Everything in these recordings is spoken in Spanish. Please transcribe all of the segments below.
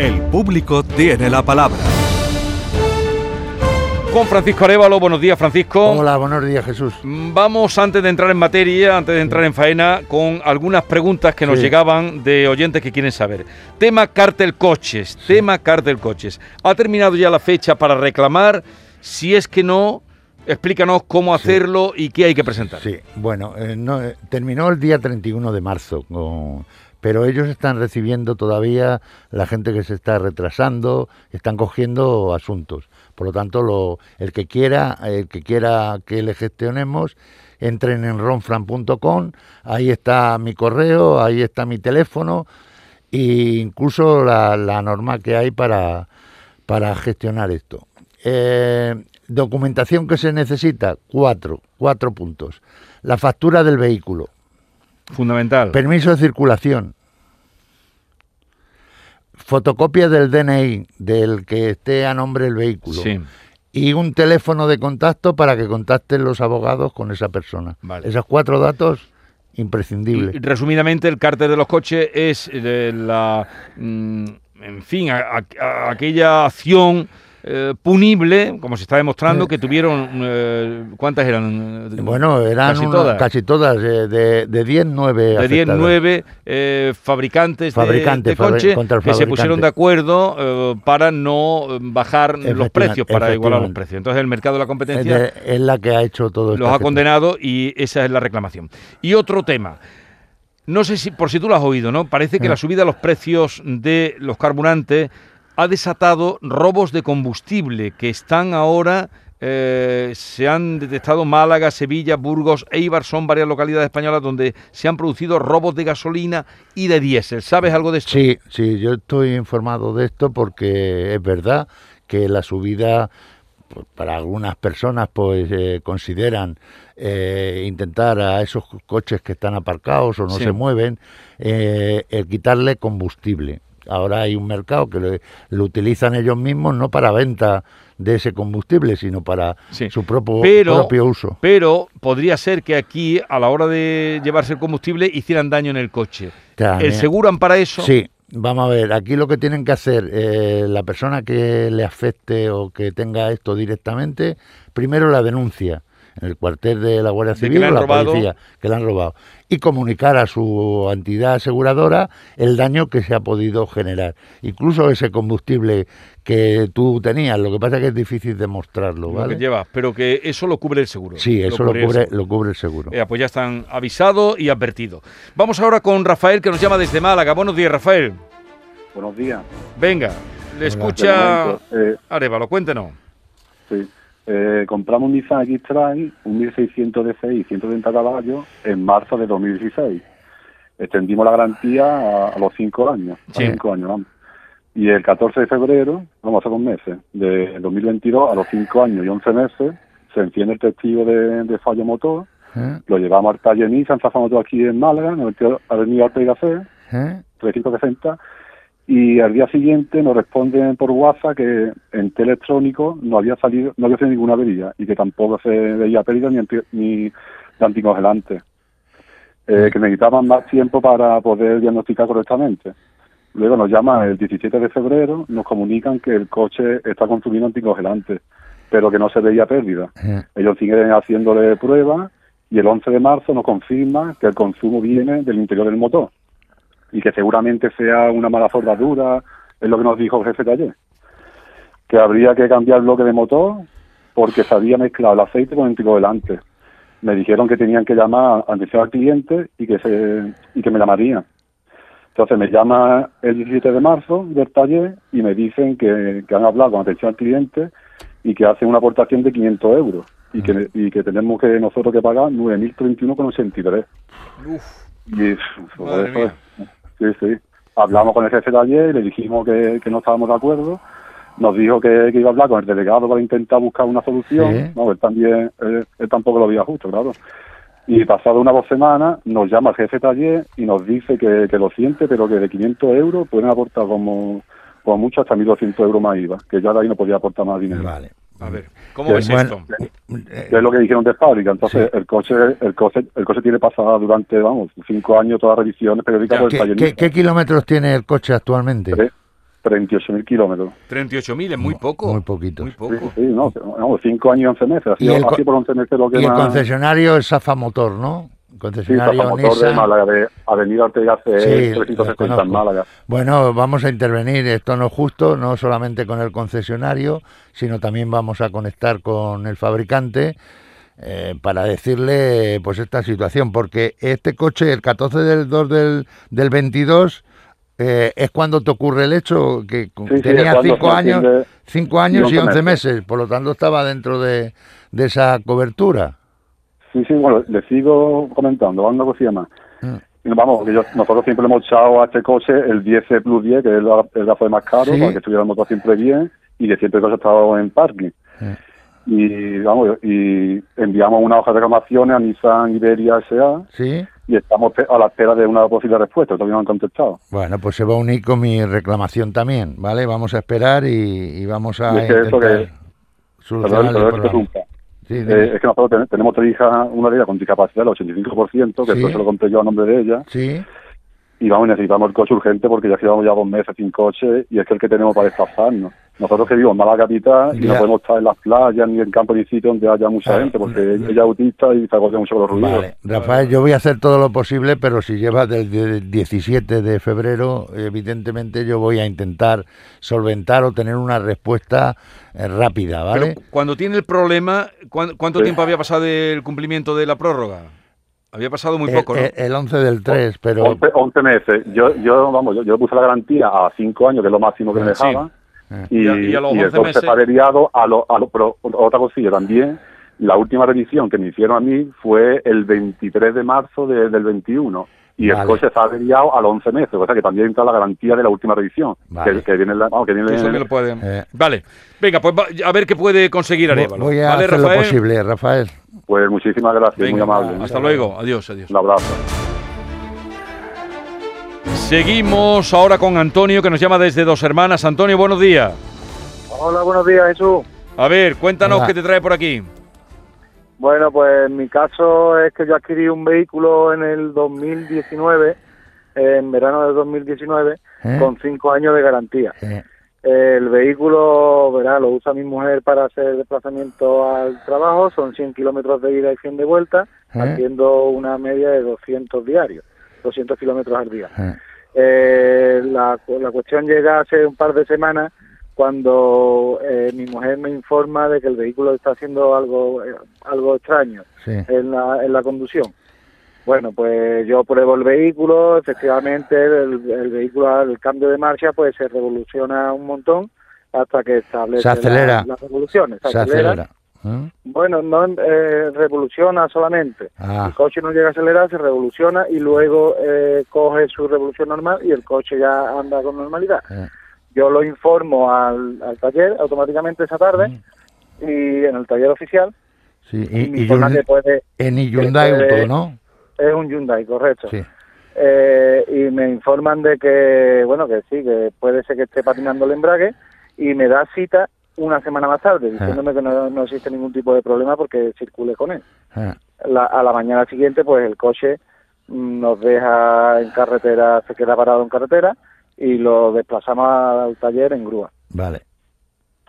El público tiene la palabra. Con Francisco Arevalo, buenos días Francisco. Hola, buenos días Jesús. Mm, vamos antes de entrar en materia, antes de entrar en faena, con algunas preguntas que nos Sí. llegaban de oyentes que quieren saber. Tema cártel coches, tema cártel coches. ¿Ha terminado ya la fecha para reclamar? Si es que no, explícanos cómo hacerlo y qué hay que presentar. Sí, bueno, eh, no, eh, terminó el día 31 de marzo, con- pero ellos están recibiendo todavía la gente que se está retrasando, están cogiendo asuntos. Por lo tanto, el que quiera, el que quiera que le gestionemos, entren en ronfran.com, ahí está mi correo, ahí está mi teléfono e incluso la, la norma que hay para, para gestionar esto. Eh, documentación que se necesita, cuatro, cuatro puntos. La factura del vehículo, Fundamental. permiso de circulación, fotocopia del DNI del que esté a nombre del vehículo Sí. y un teléfono de contacto para que contacten los abogados con esa persona. Vale. Esos cuatro datos imprescindibles. Y, resumidamente, el cártel de los coches es eh, la, mm, en fin, a- a- a- aquella acción eh, punible, como se está demostrando, que tuvieron, eh, ¿cuántas eran? Bueno, eran casi una- todas. casi todas, eh, de, de 10, 9 de 10, afectadas. 9 eh, fabricantes, de- Fabricantes, de, coche fabri- contra el que se pusieron de acuerdo eh, para no eh, bajar los precios, para igualar los precios. Entonces el mercado de la Es, competencia de- es la que ha hecho todo los esta ha condenado y esa es la reclamación. Y otro tema. No sé si, por si tú lo has oído, ¿no? Parece que Eh. la subida de los precios de los carburantes ha desatado robos de combustible que están ahora, eh, se han detectado Málaga, Sevilla, Burgos, Eibar, son varias localidades españolas donde se han producido robos de gasolina y de diésel. ¿Sabes algo de esto? Sí, sí, yo estoy informado de esto porque es verdad que la subida pues, para algunas personas pues eh, consideran eh, intentar a esos coches que están aparcados o no Sí. se mueven eh, el quitarle combustible. Ahora hay un mercado que lo, lo utilizan ellos mismos no para venta de ese combustible, sino para Sí. su propio, Pero- propio uso. Pero podría ser que aquí, a la hora de llevarse el combustible, hicieran daño en el coche. También. ¿El seguro para eso? Sí, vamos a ver, aquí lo que tienen que hacer eh, la persona que le afecte o que tenga esto directamente, primero la denuncia en el cuartel de la Guardia Civil o la robado. policía que le han robado y comunicar a su entidad aseguradora el daño que se ha podido generar. Incluso ese combustible que tú tenías, lo que pasa es que es difícil demostrarlo, lo ¿vale? que llevas, pero que eso lo cubre el seguro. Sí, eso lo cubre el cubre, seguro. lo cubre el seguro. Eh, pues ya están avisados y advertidos. Vamos ahora con Rafael, que nos llama desde Málaga. Buenos días, Rafael. Buenos días. Venga, le escucha Te comento, eh, Arevalo, cuéntenos. sí. Eh, compramos un Nissan X-Trail, un 1600 DCI, 130 caballos, en marzo de 2016. Extendimos la garantía a, a los 5 años. Sí. A cinco años, vamos. Y el 14 de febrero, vamos a hacer un meses, de 2022, a los 5 años y 11 meses, se enciende el testigo de, de fallo motor, ¿Eh? lo llevamos al taller Nissan, Motor aquí en Málaga, en el Avenida Ortega C, ¿Eh? 360 y al día siguiente nos responden por WhatsApp que en tele electrónico no había salido no había salido ninguna avería y que tampoco se veía pérdida ni, anti, ni de anticongelante. Eh, que necesitaban más tiempo para poder diagnosticar correctamente. Luego nos llaman el 17 de febrero nos comunican que el coche está consumiendo anticongelante pero que no se veía pérdida. Ellos siguen haciéndole pruebas y el 11 de marzo nos confirma que el consumo viene del interior del motor y que seguramente sea una mala soldadura, es lo que nos dijo el jefe de ayer. Que habría que cambiar el bloque de motor porque se había mezclado el aceite con el anticoagulante. Me dijeron que tenían que llamar atención al cliente y que, se, y que me llamarían. Entonces me llama el 17 de marzo del taller y me dicen que, que han hablado con atención al cliente y que hacen una aportación de 500 euros y que, y que tenemos que nosotros que pagar 9.031,83. Y por Madre eso mía. es- sí, sí. Hablamos con el jefe de ayer, le dijimos que, que no estábamos de acuerdo, nos dijo que, que iba a hablar con el delegado para intentar buscar una solución. Sí. No, él también, él, él tampoco lo veía justo, claro. Y pasado una dos semanas nos llama el jefe de taller y nos dice que, que lo siente, pero que de 500 euros pueden aportar como, como mucho hasta 1.200 euros más IVA, que ya de ahí no podía aportar más dinero. Vale. A ver, ¿cómo ves bueno, esto? que es lo que dijeron de fábrica. Entonces, Sí. el coche el coche el coche tiene pasada durante, vamos, cinco años todas las revisiones periódicas por el ¿Qué, taller. qué- qué kilómetros tiene el coche actualmente? Tres. 38.000 kilómetros. 38.000 es muy poco. Muy poquito. Muy poco. sí, no, no, cinco años y 11 meses. Así, Y el co- así por 11 meses lo que Y el concesionario es Safa Motor, ¿no? Sí, Concesionario Zafa Motor de Nissan. Málaga, de Avenida Ortega C, Sí, los 360 en conozco. Málaga. Bueno, vamos a intervenir, esto no es justo, no solamente con el concesionario, sino también vamos a conectar con el fabricante eh, para decirle pues esta situación, porque este coche, el 14 del 2 del, del 22, eh, es cuando te ocurre el hecho, que Sí, sí, tenía es cuando 5 se años, cinco años y 11 11 meses. meses. por lo tanto estaba dentro de, de esa cobertura. Sí, sí, bueno, le sigo comentando, una cosilla más. Y nos Vamos, que yo- nosotros siempre le hemos echado a este coche el 10 Plus 10, que es el, gasoil más caro, Sí. para que estuviera el motor siempre bien y que siempre el coche estaba en parking. Mm. Y vamos, y enviamos una hoja de reclamaciones a Nissan Iberia S.A. ¿Sí? y estamos a la espera de una posible respuesta, todavía no han contestado. Bueno, pues se va a unir con mi reclamación también, ¿vale? Vamos a esperar y, y vamos a Y es que eso intentar que- solucionar el problema. Sí, Eh, es que nosotros ten- tenemos tres hijas, una de ellas con discapacidad, el 85%, que Sí. esto se lo compré yo a nombre de ella, sí, y vamos, necesitamos el coche urgente porque ya llevamos ya dos meses sin coche y es que el que tenemos para desplazarnos. Nosotros que vivimos en Málaga capital y Ya. no podemos estar en las playas ni en campo ni sitio donde haya mucha Ah, gente porque ella es autista y se agobia mucho con los ruidos. vale. Rafael, yo voy a hacer todo lo posible, pero si llevas desde el 17 de febrero, evidentemente yo voy a intentar solventar o tener una respuesta eh, rápida, ¿vale? Pero cuando tiene el problema, ¿cuán- ¿cuánto Sí. tiempo había pasado del cumplimiento de la prórroga? Había pasado muy El- poco, ¿no? el, el 11 del 3, pero... 11, 11 meses. Yo, yo, vamos, yo, yo puse la garantía a 5 años, que es lo máximo que me Sí. dejaban. Eh. Y, Y a- y los y 11 el coche meses- está averiado a lo, a lo- pero otra cosilla también. La última revisión que me hicieron a mí fue el 23 de marzo de- del 21. Y Vale. el coche está averiado a los 11 meses. O sea que también entra la garantía de la última revisión. Vale. Que, que viene, en la, vamos, que viene eso lo pueden. Eh. Vale. Venga, pues va- a ver qué puede conseguir Arevalo. Voy a ¿Vale, hacer lo posible, Rafael. Pues muchísimas gracias, Venga, muy amable. Hasta luego. Adiós, adiós. Un abrazo. Seguimos ahora con Antonio, que nos llama desde Dos Hermanas. Antonio, buenos días. Hola, buenos días, Jesús. A ver, cuéntanos Hola. qué te trae por aquí. Bueno, pues mi caso es que yo adquirí un vehículo en el 2019, en verano del 2019, ¿Eh? con cinco años de garantía. Eh, El vehículo, verá, lo usa mi mujer para hacer desplazamiento al trabajo, son 100 kilómetros de ida y 100 de vuelta, ¿Eh? haciendo una media de 200 diarios, 200 kilómetros al día. eh. Eh, la, la cuestión llega hace un par de semanas cuando eh, mi mujer me informa de que el vehículo está haciendo algo eh, algo extraño Sí. en la, en la conducción. Bueno, pues yo pruebo el vehículo, efectivamente el, el vehículo al cambio de marcha pues se revoluciona un montón hasta que establece Se acelera. la- las revoluciones. Se acelera. ¿Eh? Bueno, no eh, revoluciona solamente. Ah. El coche no llega a acelerar, se revoluciona y luego eh, coge su revolución normal y el coche ya anda con normalidad. Yo lo informo al, al taller automáticamente esa tarde y en el taller oficial Sí, y, y, Hyundai- puede, en Hyundai puede- Auto, ¿no? es un Hyundai, correcto. Sí. Eh, y me informan de que, bueno, que sí, que puede ser que esté patinando el embrague y me da cita una semana más tarde, diciéndome que no, no existe ningún tipo de problema porque circule con él. Eh, La- a la mañana siguiente, pues el coche nos deja en carretera, se queda parado en carretera y lo desplazamos al taller en grúa. Vale.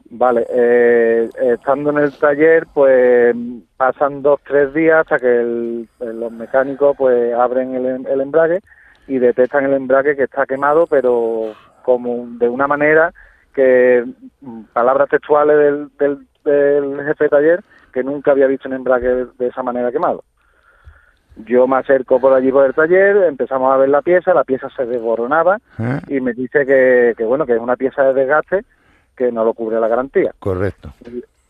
Vale, eh, estando en el taller, pues pasan dos, tres días hasta que el- los mecánicos pues abren el, em- el embrague y detectan el embrague que está quemado, pero como de una manera que, mm, palabras textuales del, del, del jefe de taller, que nunca había visto un embrague de, de esa manera quemado. Yo me acerco por allí por el taller, empezamos a ver la pieza, la pieza se desboronaba Eh, y me dice que, que bueno, que es una pieza de desgaste que no lo cubre la garantía. Correcto.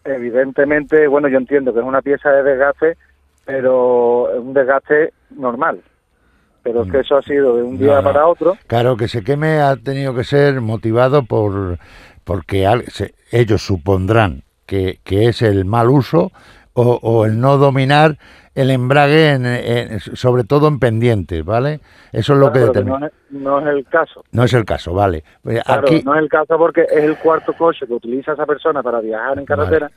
Evidentemente, bueno, yo entiendo que es una pieza de desgaste, pero es un desgaste normal. Pero es que eso ha sido de un día. No, no. para otro. Claro, que se queme ha tenido que ser motivado por porque ellos supondrán que, que es el mal uso o, o el no dominar el embrague, en- en- sobre todo en pendientes, ¿vale? Eso es lo que Claro, determina. no, es, no es el caso. No es el caso, vale. Claro, Aquí, no es el caso porque es el cuarto coche que utiliza esa persona para viajar en carretera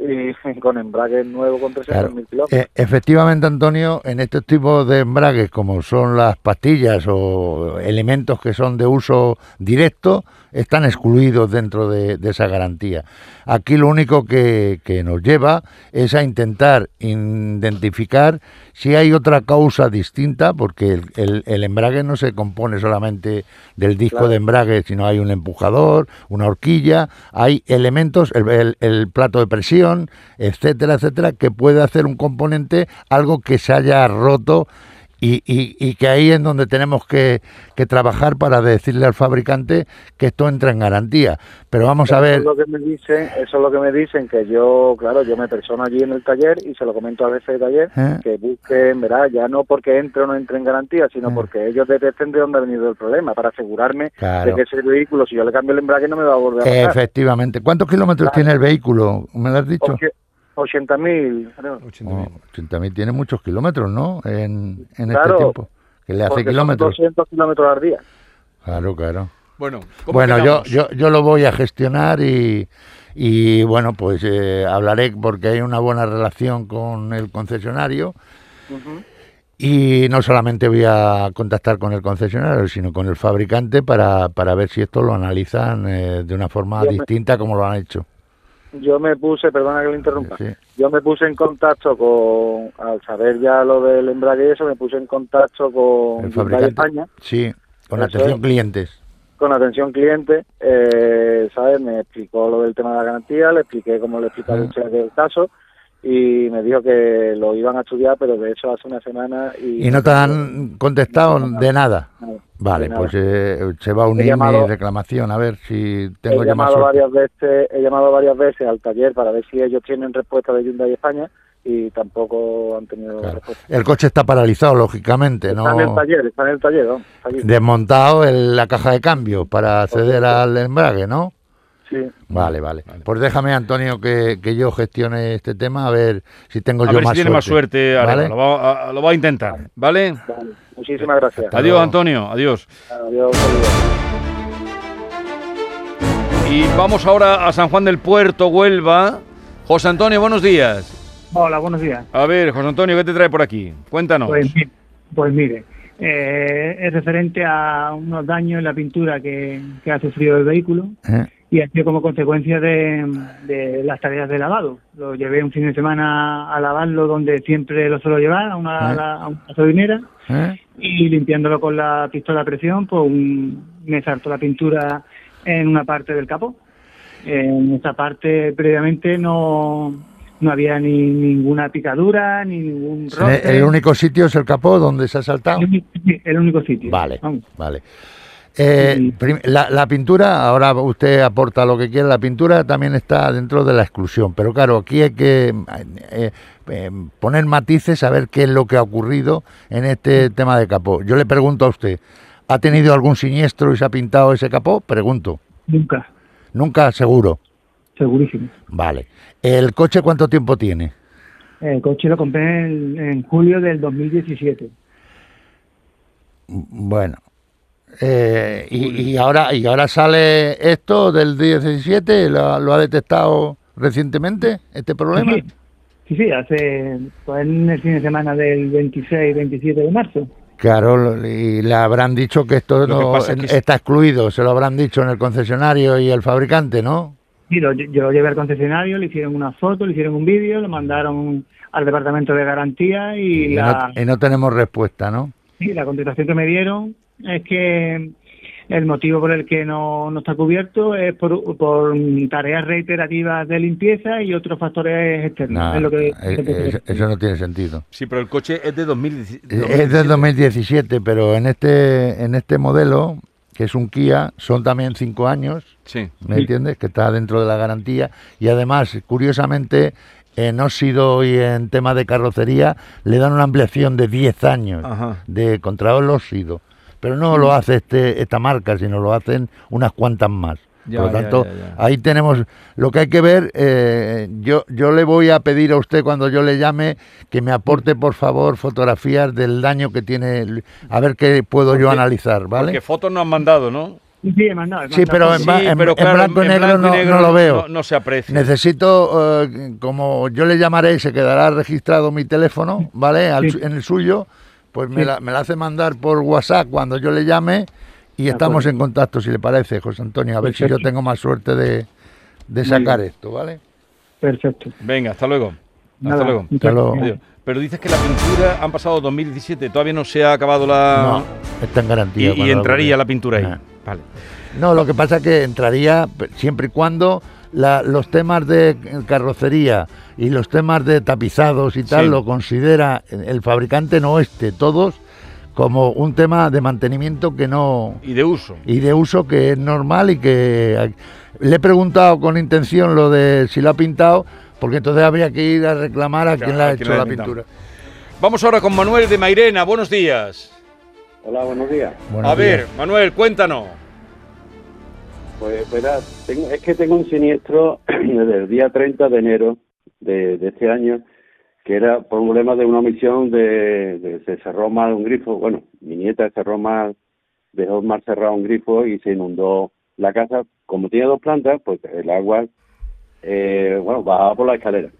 y con embrague nuevo con 300.000 Claro. kilómetros. Eh, efectivamente, Antonio, en estos tipos de embragues, como son las pastillas o elementos que son de uso directo, están excluidos dentro de, de esa garantía. Aquí lo único que, que nos lleva es a intentar identificar si hay otra causa distinta, porque el, el- el embrague no se compone solamente del disco Claro. de embrague, sino hay un empujador, una horquilla, hay elementos, el, el- el plato de presión, etcétera, etcétera, que puede hacer un componente algo que se haya roto y, y- y que ahí es donde tenemos que, que trabajar para decirle al fabricante que esto entra en garantía. Pero vamos a Eso ver, es lo que me dicen, eso es lo que me dicen, que yo, claro, yo me persono allí en el taller y se lo comento al jefe de taller, ¿Eh? que busquen, verá, ya no porque entre o no entre en garantía, sino Eh. porque ellos detecten de dónde ha venido el problema, para asegurarme Claro. de que ese vehículo, si yo le cambio el embrague, no me va a volver a pasar. efectivamente, ¿cuántos kilómetros Claro. tiene el vehículo? ¿Me lo has dicho? 80.000, creo. Oh, 80.000 tiene muchos kilómetros, ¿no? En, en este tiempo. Que le hace kilómetros. 200 kilómetros al día. Claro, claro. Bueno, ¿cómo Bueno, yo, quedamos? yo, yo lo voy a gestionar y, y bueno, pues eh, hablaré porque hay una buena relación con el concesionario y no solamente voy a contactar con el concesionario, sino con el fabricante para, para ver si esto lo analizan eh, de una forma distinta como lo han hecho. Yo me puse, perdona que le interrumpa, Sí. yo me puse en contacto con, al saber ya lo del embrague y eso, me puse en contacto con El fabricante. España, Sí, con atención es. clientes. con atención cliente, eh, ¿sabes? Me explicó lo del tema de la garantía, le expliqué cómo le explicaba Ah. usted el caso y me dijo que lo iban a estudiar, pero de eso hace una semana y... ¿Y no te han contestado de nada? No, Vale, de nada. pues eh, se va a unir llamado- mi reclamación, a ver si tengo he llamado varias veces, he llamado varias veces al taller para ver si ellos tienen respuesta de Hyundai España y tampoco han tenido Claro. respuesta. El coche está paralizado, lógicamente, Está en el ¿no? taller, está en el taller, ¿no? Está. Desmontado en la caja de cambio para acceder al embrague, ¿no? Sí. Vale, vale. Pues déjame, Antonio, que, que yo gestione este tema, a ver si tengo A yo ver más si tiene más suerte, ¿Vale? lo, va, a, lo va a intentar, ¿vale? Vale. Muchísimas gracias. Hasta Adiós, luego. Antonio, adiós. Adiós. saludos. Y vamos ahora a San Juan del Puerto, Huelva. José Antonio, buenos días. Hola, buenos días. A ver, José Antonio, ¿qué te trae por aquí? Cuéntanos. Pues, pues mire, eh, es referente a unos daños en la pintura que, que ha sufrido el vehículo ¿Eh? Y ha sido como consecuencia de, de las tareas de lavado. Lo llevé un fin de semana a lavarlo donde siempre lo suelo llevar, a una, Ah. a la- a una gasolinera, ¿Eh? y limpiándolo con la pistola a presión, pues un- me saltó la pintura en una parte del capó. En esta parte previamente no, no había ni ninguna picadura, ni ningún roce. el único sitio es el capó donde se ha saltado. El único- sí, el único sitio. Vale, Vamos. vale. Eh, la pintura, ahora usted aporta lo que quiera, la pintura también está dentro de la exclusión, pero claro, aquí hay que eh, eh, poner matices a ver qué es lo que ha ocurrido en este tema de capó. Yo le pregunto a usted, ¿ha tenido algún siniestro y se ha pintado ese capó? Pregunto. Nunca, Nunca, seguro. segurísimo. Vale. ¿El coche cuánto tiempo tiene? El coche lo compré en, en julio del 2017. Bueno. Eh, y, y ahora y ahora sale esto del 17, ¿lo, lo ha detectado recientemente este problema? Sí, sí, sí, hace pues, en el fin de semana del 26-27 de marzo. Claro, y le habrán dicho que esto que no pasa es que- está excluido, se lo habrán dicho en el concesionario y el fabricante, ¿no? Sí, lo- yo lo llevé al concesionario, le hicieron una foto, le hicieron un vídeo, lo mandaron al departamento de garantía y, Y la, no, y no tenemos respuesta, ¿no? sí, la contestación que me dieron es que el motivo por el que no, no está cubierto es por, por tareas reiterativas de limpieza y otros factores externos. No, es lo que, eh, eh, eso no tiene sentido. Sí, pero el coche es de 2017. Es del 2017, pero en este en este modelo, que es un Kia, son también cinco años, Sí. ¿me entiendes? Que está dentro de la garantía y además, curiosamente, en óxido y en tema de carrocería le dan una ampliación de 10 años Ajá. de contra el óxido. Pero no lo hace este esta marca, sino lo hacen unas cuantas más. Ya, Por lo tanto, ya, ya. ahí tenemos lo que hay que ver. eh, yo, yo le voy a pedir a usted cuando yo le llame que me aporte, por favor, fotografías del daño que tiene, a ver qué puedo yo analizar, ¿vale? Porque fotos no han mandado, ¿no? Sí, he mandado, he Sí, pero en, Sí, en- pero en claro, blanco y negro, no, no lo veo. No, no se aprecia. Necesito, eh, como yo le llamaré, se quedará registrado mi teléfono, ¿vale? Al Sí. su- en el suyo, pues me, Sí. la, me la hace mandar por WhatsApp cuando yo le llame y De estamos acuerdo. en contacto, si le parece, José Antonio, a ver si yo tengo más suerte de, de sacar esto, ¿vale? Perfecto. Venga, hasta luego. Hasta luego. Hasta luego. Adiós. Pero dices que la pintura han pasado 2017, todavía no se ha acabado la... No, está en garantía. y entraría la pintura ahí. Ah. Vale. No, lo que pasa es que entraría siempre y cuando la- los temas de carrocería y los temas de tapizados y tal Sí. lo considera el fabricante no este, todos como un tema de mantenimiento que no Y de uso. y de uso que es normal y que le he preguntado con intención lo de si lo ha pintado porque entonces habría que ir a reclamar a Claro, quien le ha hecho la pintura. Vamos ahora con Manuel de Mairena. Buenos días. Hola, buenos días. Buenos a ver. Manuel, cuéntanos. Pues verás, tengo- es que tengo un siniestro desde el día 30 de enero de, de este año, que era por un problema de una omisión de, de- se cerró mal un grifo. Bueno, mi nieta cerró mal, dejó mal cerrado un grifo y se inundó la casa. Como tiene dos plantas, pues el agua, eh, bueno, bajaba por la escalera.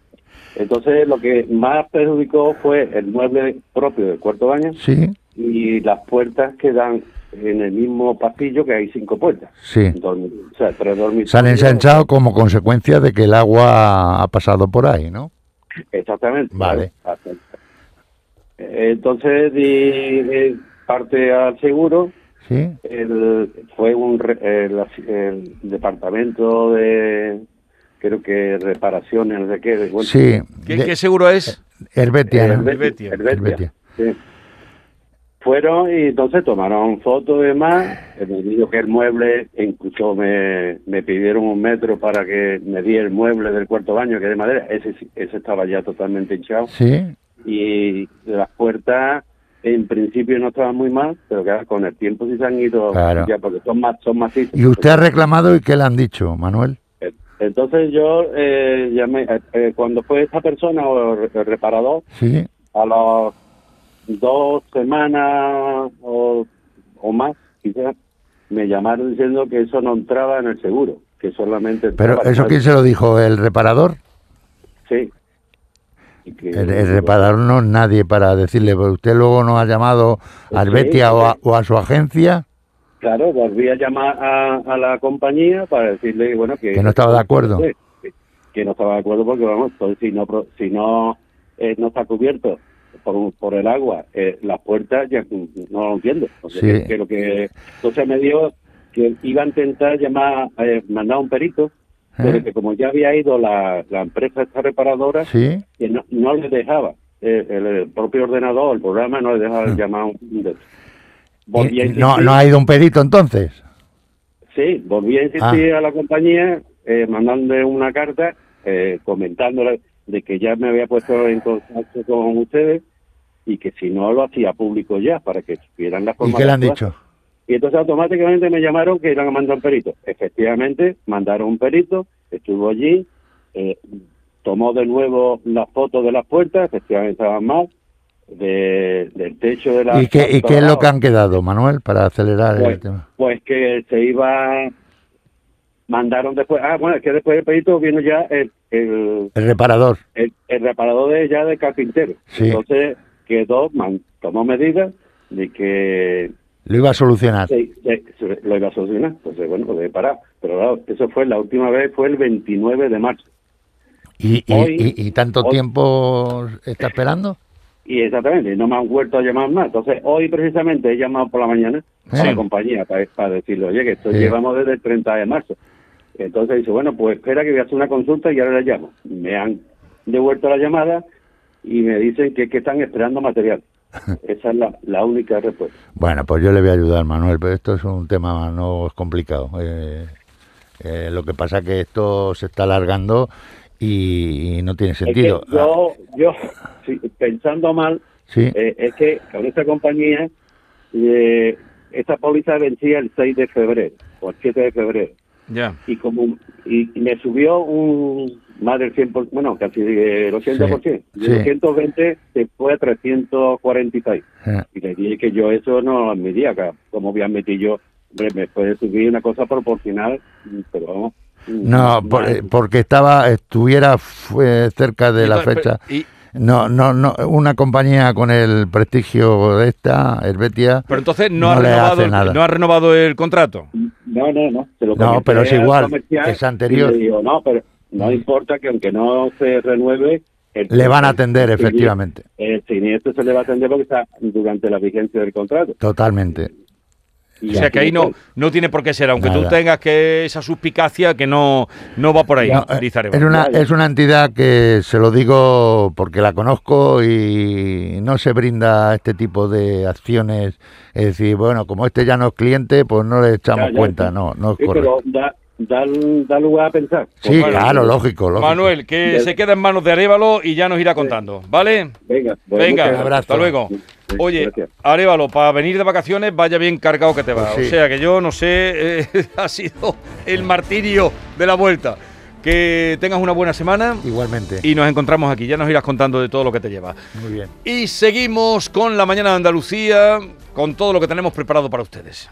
Entonces, lo que más perjudicó fue el mueble propio del cuarto baño Sí, y las puertas que dan en el mismo pasillo que hay cinco puertas. sí. O sea, tres dormitorios. Se han ensanchado como consecuencia de que el agua ha pasado por ahí, ¿no? Exactamente. Vale. Eh, Entonces di parte al seguro. Sí. El, fue un re- el, el departamento de creo que reparaciones, qué. de- bueno, Sí. ¿Qué, de- qué seguro es? Helvetia, ¿no? Helvetia. Helvetia. Helvetia. Sí. Fueron y entonces tomaron fotos y demás. eh, Me dijo que el mueble, incluso me, me pidieron un metro para que me diera el mueble del cuarto baño, que es de madera. Ese, ese estaba ya totalmente hinchado. Sí. Y las puertas, en principio no estaban muy mal, pero que con el tiempo sí se han ido Claro. ya, porque son más son macizas. ¿Y usted ha reclamado y qué le han dicho, Manuel? Entonces yo eh, llamé, eh, eh, cuando fue esta persona o el reparador, Sí. a las dos semanas o, o más, quizás, me llamaron diciendo que eso no entraba en el seguro, que solamente Pero eso quién se lo dijo, el reparador. Sí. Que- El, el reparador no es nadie para decirle, pero usted luego no ha llamado a Sí, Helvetia o, a, o a su agencia Claro, volví a llamar a, a la compañía para decirle bueno que, Que no estaba de acuerdo. que, que no estaba de acuerdo porque vamos, pues, si no si no eh, no está cubierto por, por el agua, eh, las puertas ya no lo entiendo. Sea, Sí. que, que lo que entonces me dio que iba a intentar llamar, eh, mandar un perito, pero ¿Eh? que como ya había ido la, la empresa esta reparadora, Sí. que no, no le dejaba. Eh, el, el propio ordenador, el programa no le dejaba Ah. llamar un Volví a no, no ha ido un perito entonces. Sí, volví a Ah. insistir a la compañía, eh, mandándole una carta, eh, comentándole de que ya me había puesto en contacto con ustedes y que si no lo hacía público ya, para que supieran la ¿Y forma qué de le han dicho? Y entonces automáticamente me llamaron que iban a mandar un perito. Efectivamente, mandaron un perito, estuvo allí, eh, tomó de nuevo las fotos de las puertas, efectivamente estaban mal, de, del techo de la... ¿Y qué, ¿Y qué es lo que han quedado, Manuel, para acelerar el pues, tema? pues que se iba mandaron después ah bueno es que después del perito vino ya el el, El reparador. el, el reparador de ya de carpintero Sí. entonces quedó man- tomó medidas de que Lo iba a solucionar. se- se- se lo iba a solucionar. Entonces bueno lo debe parar pero claro eso fue la última vez fue el 29 de marzo. ¿Y, y, Hoy- y- y tanto hoy- tiempo está esperando? y exactamente no me han vuelto a llamar más. Entonces hoy precisamente he llamado por la mañana a la compañía para, para decirle oye que esto Sí. llevamos desde el 30 de marzo entonces dice bueno pues espera que voy a hacer una consulta y ahora le llamo me han devuelto la llamada y me dicen que, que están esperando material esa es la, la única respuesta Bueno, pues yo le voy a ayudar, Manuel, pero esto es un tema no es complicado. Eh, eh, lo que pasa es que esto se está alargando y, y no tiene es que sentido. yo yo sí, pensando mal sí, eh, es que con esta compañía eh, esta póliza vencía el 6 de febrero o el 7 de febrero Ya. y como y me subió un más del 100%, bueno, casi el 80%. Sí, De sí. 220 se fue a 346. eh, Y le dije que yo eso no lo admitía, como voy a admitir yo hombre, me puede subir una cosa proporcional, pero vamos. No, por- más. eh, porque estaba, estuviera fue cerca de Y la fecha. pero- y- No, no, no, una compañía con el prestigio de esta, Helvetia, pero entonces no, ha No le renovado, hace el- nada. no ha renovado el contrato. No, no, no. Se lo No, pero es al igual, es anterior. y le digo, no, pero no importa que aunque no se renueve... el- le van a atender el efectivamente, El siniestro se le va a atender porque está durante la vigencia del contrato. totalmente. Y O sea que ahí no, no tiene por qué ser, aunque tú Nada. tengas que esa suspicacia que no, no va por ahí, No, eh, es, una, es una entidad que se lo digo porque la conozco y no se brinda este tipo de acciones. Es decir, bueno, como este ya no es cliente, pues no le echamos Ya, ya, cuenta, sí. no, no es Sí, correcto. pero da, da, da lugar a pensar. Sí, claro, lógico, lógico. Manuel, que se queda en manos de Arevalo y ya nos irá contando, ¿vale? Venga, pues, Venga, muchas gracias. hasta luego. Oye, gracias. Arevalo, para venir de vacaciones vaya bien cargado que te va. Pues sí. O sea que yo no sé, eh, ha sido el martirio de la vuelta. Que tengas una buena semana Igualmente. y nos encontramos aquí. Ya nos irás contando de todo lo que te lleva. Muy bien. Y seguimos con la mañana de Andalucía, con todo lo que tenemos preparado para ustedes.